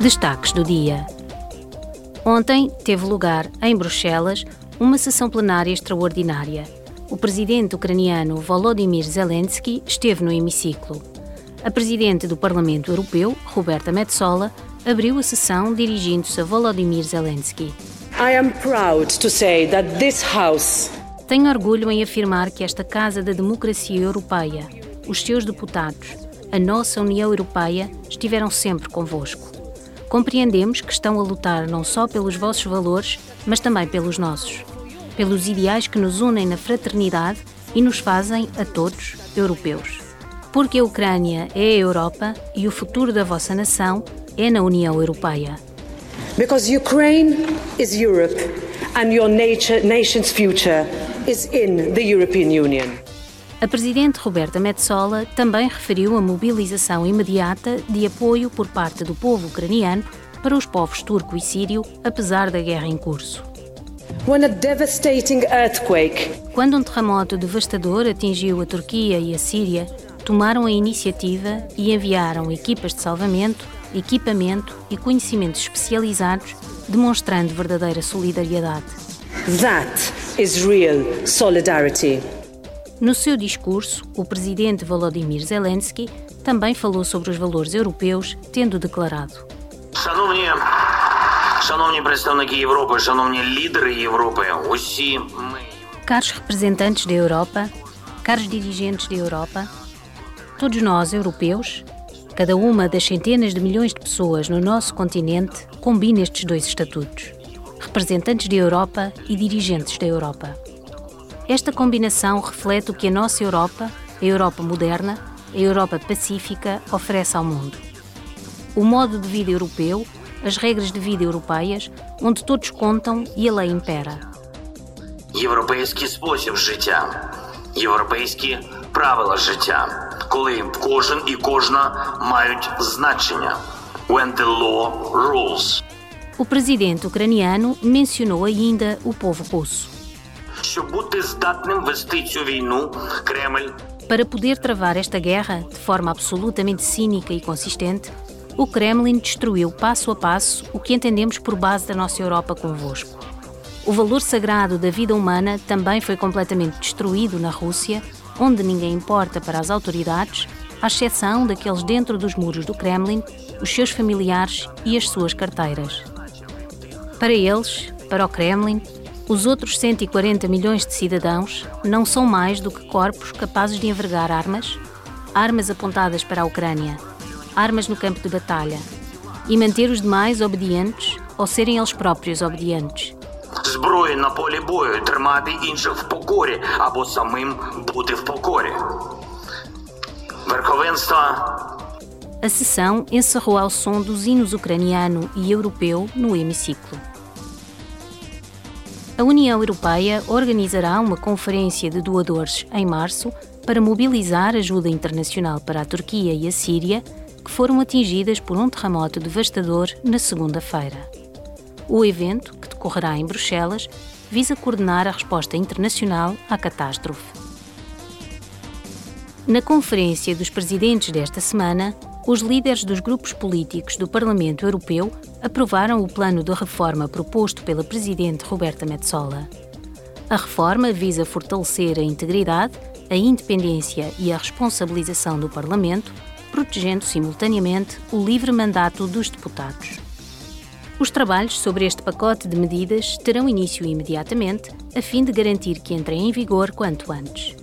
Destaques do dia. Ontem teve lugar, em Bruxelas, uma sessão plenária extraordinária. O presidente ucraniano Volodymyr Zelensky esteve no hemiciclo. A presidente do Parlamento Europeu, Roberta Metsola, abriu a sessão dirigindo-se a Volodymyr Zelensky. I am proud to say that this house Tenho orgulho em afirmar que esta Casa da Democracia Europeia, os seus deputados, a nossa União Europeia estiveram sempre convosco. Compreendemos que estão a lutar não só pelos vossos valores, mas também pelos nossos. Pelos ideais que nos unem na fraternidade e nos fazem, a todos, europeus. Porque a Ucrânia é a Europa e o futuro da vossa nação é na União Europeia. Because Ukraine is Europe and your nature, nation's future is in the European Union. A presidente Roberta Metsola também referiu a mobilização imediata de apoio por parte do povo ucraniano para os povos turco e sírio, apesar da guerra em curso. Quando um terremoto devastador atingiu a Turquia e a Síria, tomaram a iniciativa e enviaram equipas de salvamento, equipamento e conhecimentos especializados, demonstrando verdadeira solidariedade. that is real solidarity. No seu discurso, o presidente Volodymyr Zelensky também falou sobre os valores europeus, tendo declarado: Caros representantes da Europa, caros dirigentes da Europa, todos nós, europeus, cada uma das centenas de milhões de pessoas no nosso continente combina estes dois estatutos: representantes da Europa e dirigentes da Europa. Esta combinação reflete o que a nossa Europa, a Europa moderna, a Europa pacífica, oferece ao mundo. O modo de vida europeu, as regras de vida europeias, onde todos contam e a lei impera. Європейський спосіб життя, європейські правила життя, коли кожен і кожна мають значення. When the law rules. O presidente ucraniano mencionou ainda o povo russo. Щоб бути здатним вести цю війну, Кремль Para poder travar esta guerra de forma absolutamente cínica e consistente, o Kremlin destruiu passo a passo o que entendemos por base da nossa Europa convosco. O valor sagrado da vida humana também foi completamente destruído na Rússia, onde ninguém importa para as autoridades, à exceção daqueles dentro dos muros do Kremlin, os seus familiares e as suas carteiras. Para eles, para o Kremlin, os outros 140 milhões de cidadãos não são mais do que corpos capazes de envergar armas, armas apontadas para a Ucrânia, armas no campo de batalha, e manter os demais obedientes ou serem eles próprios obedientes. зброї на полі бою тримати інших в покорі або самим бути в покорі. Верховенство A sessão encerrou ao som dos hinos ucraniano e europeu no hemiciclo. A União Europeia organizará uma conferência de doadores em março para mobilizar ajuda internacional para a Turquia e a Síria, que foram atingidas por um terremoto devastador na segunda-feira. O evento, que decorrerá em Bruxelas, visa coordenar a resposta internacional à catástrofe. Na conferência dos presidentes desta semana, os líderes dos grupos políticos do Parlamento Europeu aprovaram o plano de reforma proposto pela presidente Roberta Metsola. A reforma visa fortalecer a integridade, a independência e a responsabilização do Parlamento, protegendo simultaneamente o livre mandato dos deputados. Os trabalhos sobre este pacote de medidas terão início imediatamente, a fim de garantir que entre em vigor quanto antes.